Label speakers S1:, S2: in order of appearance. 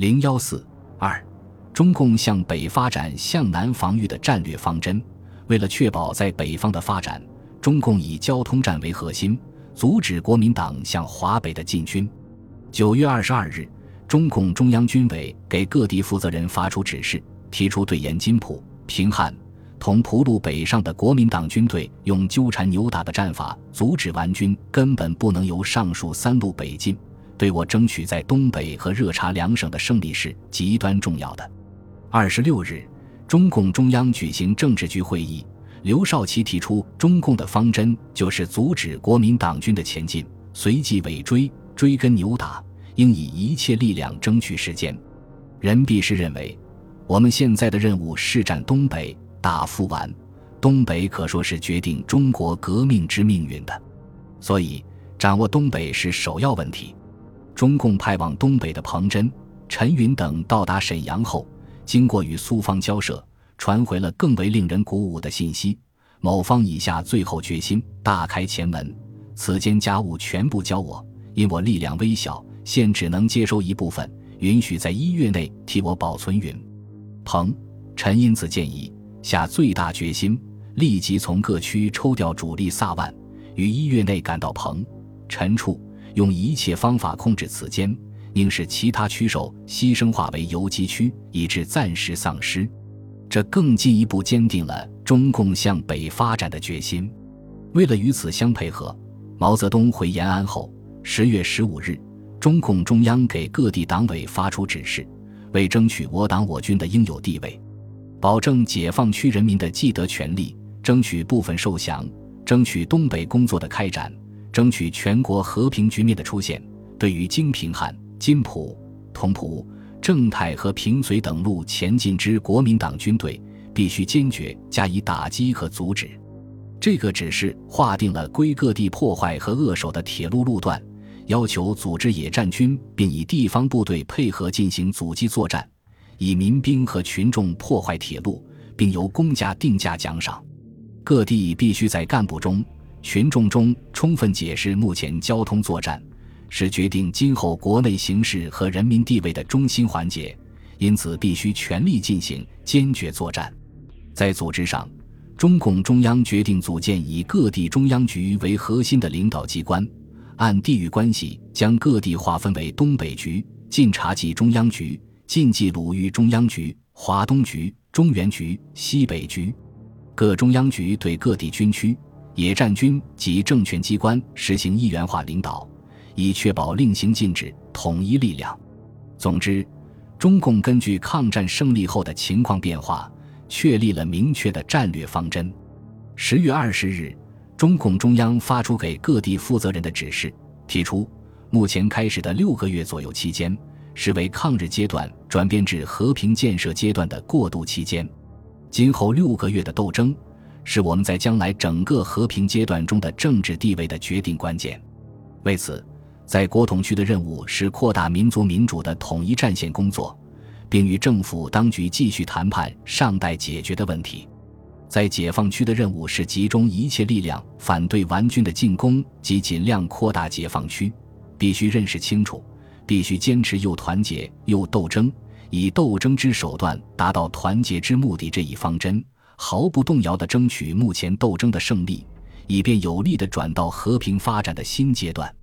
S1: 零幺四二，中共向北发展、向南防御的战略方针。为了确保在北方的发展，中共以交通战为核心，阻止国民党向华北的进军。九月二十二日，中共中央军委给各地负责人发出指示，提出对沿津浦、平汉。同蒲路北上的国民党军队用纠缠扭打的战法阻止顽军，根本不能由上述三路北进。对我争取在东北和热察两省的胜利是极端重要的。二十六日，中共中央举行政治局会议，刘少奇提出，中共的方针就是阻止国民党军的前进，随即尾追，追根扭打，应以一切力量争取时间。任弼时认为，我们现在的任务是占东北。打富完，东北可说是决定中国革命之命运的，所以掌握东北是首要问题。中共派往东北的彭真、陈云等到达沈阳后，经过与苏方交涉，传回了更为令人鼓舞的信息：某方已下最后决心，大开前门，此间家务全部交我，因我力量微小，现只能接收一部分，允许在一月内替我保存。云、彭、陈因此建议。下最大决心，立即从各区抽调主力萨万，于一月内赶到彭、陈处，用一切方法控制此间，应使其他区首牺牲化为游击区，以致暂时丧失。这更进一步坚定了中共向北发展的决心。为了与此相配合，毛泽东回延安后，十月十五日，中共中央给各地党委发出指示，为争取我党我军的应有地位。保证解放区人民的既得权利，争取部分受降，争取东北工作的开展，争取全国和平局面的出现。对于京平汉、金浦、同蒲、正太和平绥等路前进之国民党军队，必须坚决加以打击和阻止。这个指示划定了归各地破坏和扼守的铁路路段，要求组织野战军，并以地方部队配合进行阻击作战。以民兵和群众破坏铁路，并由公家定价奖赏。各地必须在干部中、群众中充分解释目前交通作战是决定今后国内形势和人民地位的中心环节，因此必须全力进行，坚决作战。在组织上，中共中央决定组建以各地中央局为核心的领导机关，按地域关系将各地划分为东北局、晋察冀中央局。晋冀鲁豫中央局、华东局、中原局、西北局，各中央局对各地军区、野战军及政权机关实行一元化领导，以确保令行禁止、统一力量。总之，中共根据抗战胜利后的情况变化，确立了明确的战略方针。十月二十日，中共中央发出给各地负责人的指示，提出目前开始的六个月左右期间。是为抗日阶段转变至和平建设阶段的过渡期间，今后六个月的斗争，是我们在将来整个和平阶段中的政治地位的决定关键。为此，在国统区的任务是扩大民族民主的统一战线工作，并与政府当局继续谈判尚待解决的问题；在解放区的任务是集中一切力量反对顽军的进攻及尽量扩大解放区。必须认识清楚。必须坚持又团结又斗争，以斗争之手段达到团结之目的这一方针，毫不动摇地争取目前斗争的胜利，以便有力地转到和平发展的新阶段。